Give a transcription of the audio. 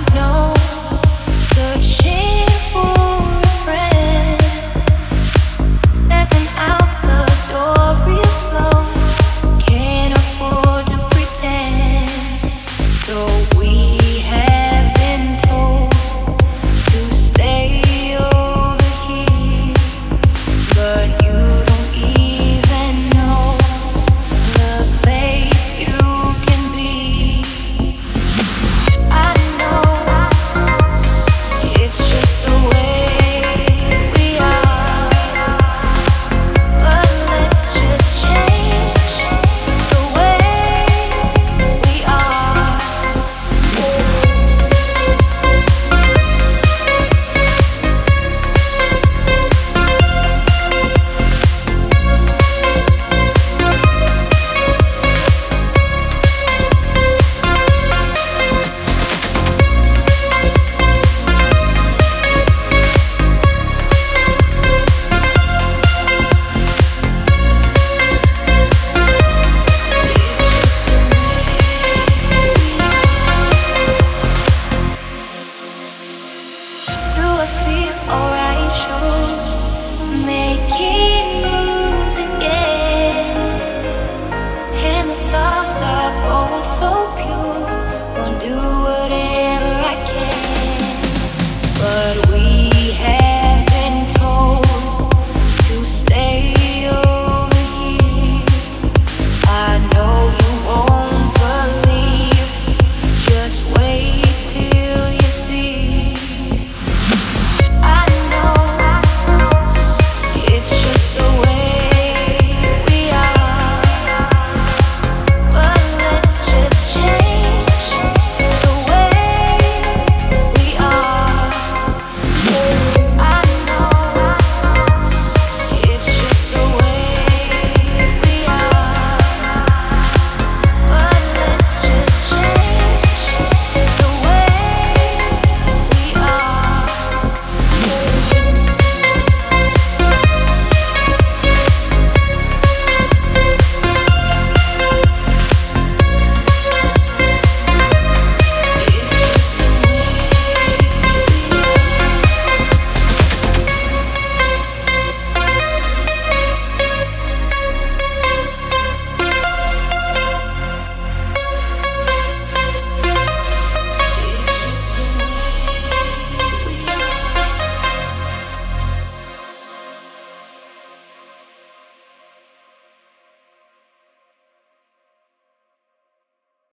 don't know. Search.